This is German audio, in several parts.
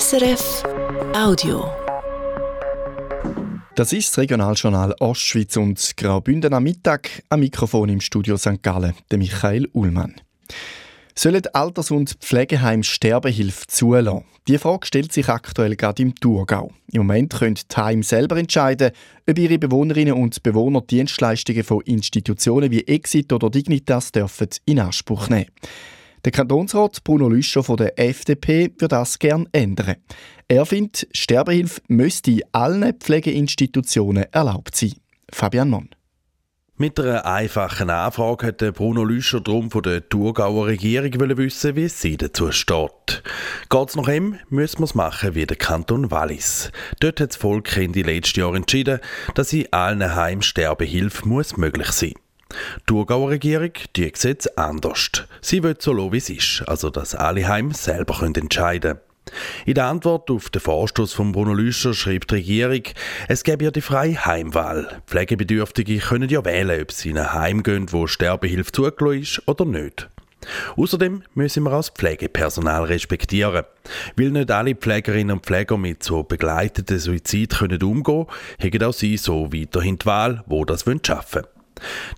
SRF Audio. Das ist das Regionaljournal Ostschweiz und Graubünden am Mittag. Am Mikrofon im Studio St. Gallen, der Michael Ullmann. Sollen Alters- und Pflegeheim Sterbehilfe zulassen? Die Frage stellt sich aktuell gerade im Thurgau. Im Moment können die Heime selber entscheiden, ob ihre Bewohnerinnen und Bewohner Dienstleistungen von Institutionen wie Exit oder Dignitas dürfen in Anspruch nehmen. Der Kantonsrat Bruno Lüscher von der FDP würde das gerne ändern. Er findet, Sterbehilfe müsste in allen Pflegeinstitutionen erlaubt sein. Fabian Monn. Mit einer einfachen Anfrage hat Bruno Lüscher drum von der Thurgauer Regierung wissen, wie sie dazu steht. Geht es nach ihm, müssen wir es machen wie der Kanton Wallis. Dort hat das Volk Ende letzten Jahr entschieden, dass in allen Heimen Sterbehilfe muss möglich sein die Thurgauer Regierung die es anders. Sie will so lassen, wie es ist, also dass alle Heime selber entscheiden können. In der Antwort auf den Vorstoß von Bruno Lüscher schreibt die Regierung, es gäbe ja die freie Heimwahl. Pflegebedürftige können ja wählen, ob sie in ein Heim gehen, wo Sterbehilfe zugelassen ist oder nicht. Außerdem müssen wir als Pflegepersonal respektieren. Weil nicht alle Pflegerinnen und Pfleger mit so begleiteten Suizid können umgehen können, haben auch sie so weiterhin die Wahl, wo das schaffen wollen.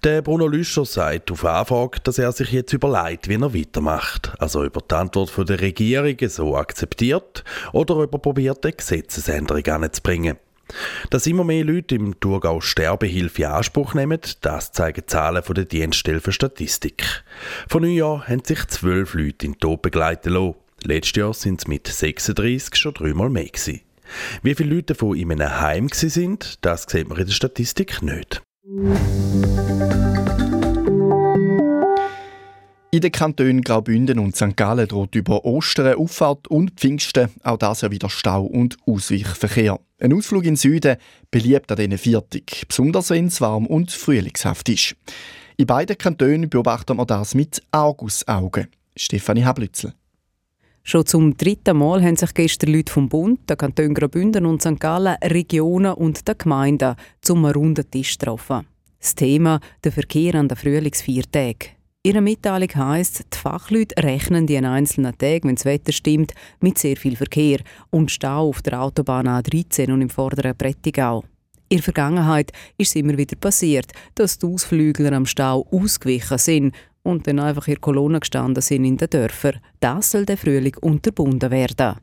Der Bruno Lüscher sagt auf Anfrage, dass er sich jetzt überlegt, wie er weitermacht. Also über die Antwort von der Regierung so akzeptiert oder ob er probiert, eine Gesetzesänderung anzubringen. Dass immer mehr Leute im Thurgau Sterbehilfe in Anspruch nehmen, das zeigen Zahlen von der Dienststelle für Statistik. Von Neujahr haben sich zwölf Leute in den Tod begleiten lassen. Letztes Jahr sind es mit 36 schon dreimal mehr gewesen. Wie viele Leute davon in einem Heim sind, das sieht man in der Statistik nicht. In den Kantonen Graubünden und St. Gallen droht über Ostern, Auffahrt und Pfingsten auch das ja wieder Stau und Ausweichverkehr. Ein Ausflug in den Süden beliebt an diesen Viertig, besonders wenn es warm und frühlingshaft ist. In beiden Kantonen beobachtet man das mit Argusaugen. Stefanie Hablützel. Schon zum dritten Mal haben sich gestern Leute vom Bund, der Kanton Graubünden und St. Gallen, Regionen und der Gemeinden zum runden Tisch getroffen. Das Thema der Verkehr an den Frühlingsviertagen. Ihre Mitteilung heisst, die Fachleute rechnen die einzelnen Tage, wenn das Wetter stimmt, mit sehr viel Verkehr und Stau auf der Autobahn A13 und im vorderen Prättigau. In der Vergangenheit ist es immer wieder passiert, dass die Ausflügler am Stau ausgewichen sind und dann einfach in Kolonne gestanden sind in den Dörfern. Das soll der Frühling unterbunden werden.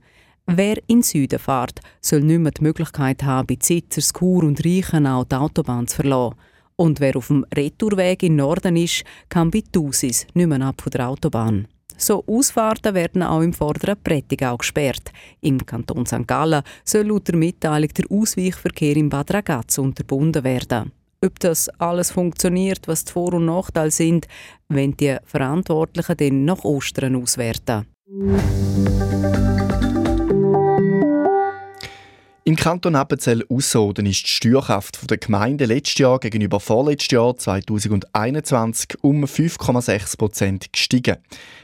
Wer in den Süden fährt, soll nicht mehr die Möglichkeit haben, bei Zitzer, Skur und Reichenau die Autobahn zu verlassen. Und wer auf dem Retourweg im Norden ist, kann bei Thusis nicht mehr ab von der Autobahn. So Ausfahrten werden auch im vorderen Prättigau gesperrt. Im Kanton St. Gallen soll laut der Mitteilung der Ausweichverkehr im Bad Ragaz unterbunden werden. Ob das alles funktioniert, was die Vor- und Nachteile sind, wenn die Verantwortlichen dann nach Ostern auswerten. Im Kanton Appenzell Ausserrhoden ist die Steuerkraft der Gemeinde letztes Jahr gegenüber vorletztes Jahr 2021 um 5,6 Prozent gestiegen.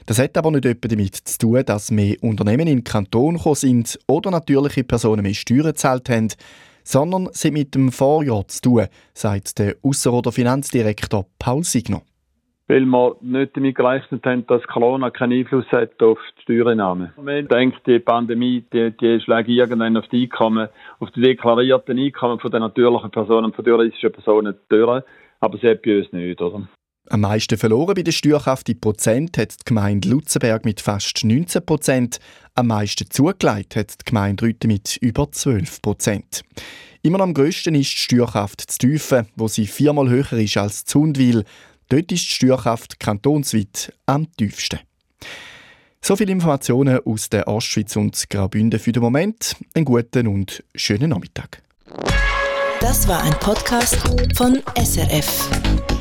Das hat aber nicht etwa damit zu tun, dass mehr Unternehmen in den Kanton gekommen sind oder natürliche Personen mehr Steuern gezahlt haben, sondern sie mit dem Vorjahr zu tun, sagt der Ausserrhoder Finanzdirektor Paul Signer weil wir nicht damit gerechnet haben, dass Corona keinen Einfluss hat auf die Steuereinnahmen. Man denkt, die Pandemie, die, die schlägt irgendwann auf die Einkommen, auf die deklarierten Einkommen von den natürlichen Personen von juristischen Personen durch, aber sie hat bei uns nicht, oder? Am meisten verloren bei der Steuerkraft in Prozent hat die Gemeinde Lutzenberg mit fast 19 Prozent. Am meisten zugelegt hat die Gemeinde Rüthen mit über 12 Prozent. Immer am grössten ist die Steuerkraft zu Tiefen, wo sie viermal höher ist als Zundwil. Dort ist die Steuerkraft kantonsweit am tiefsten. So viele Informationen aus der Ostschweiz und Graubünden für den Moment. Einen guten und schönen Nachmittag. Das war ein Podcast von SRF.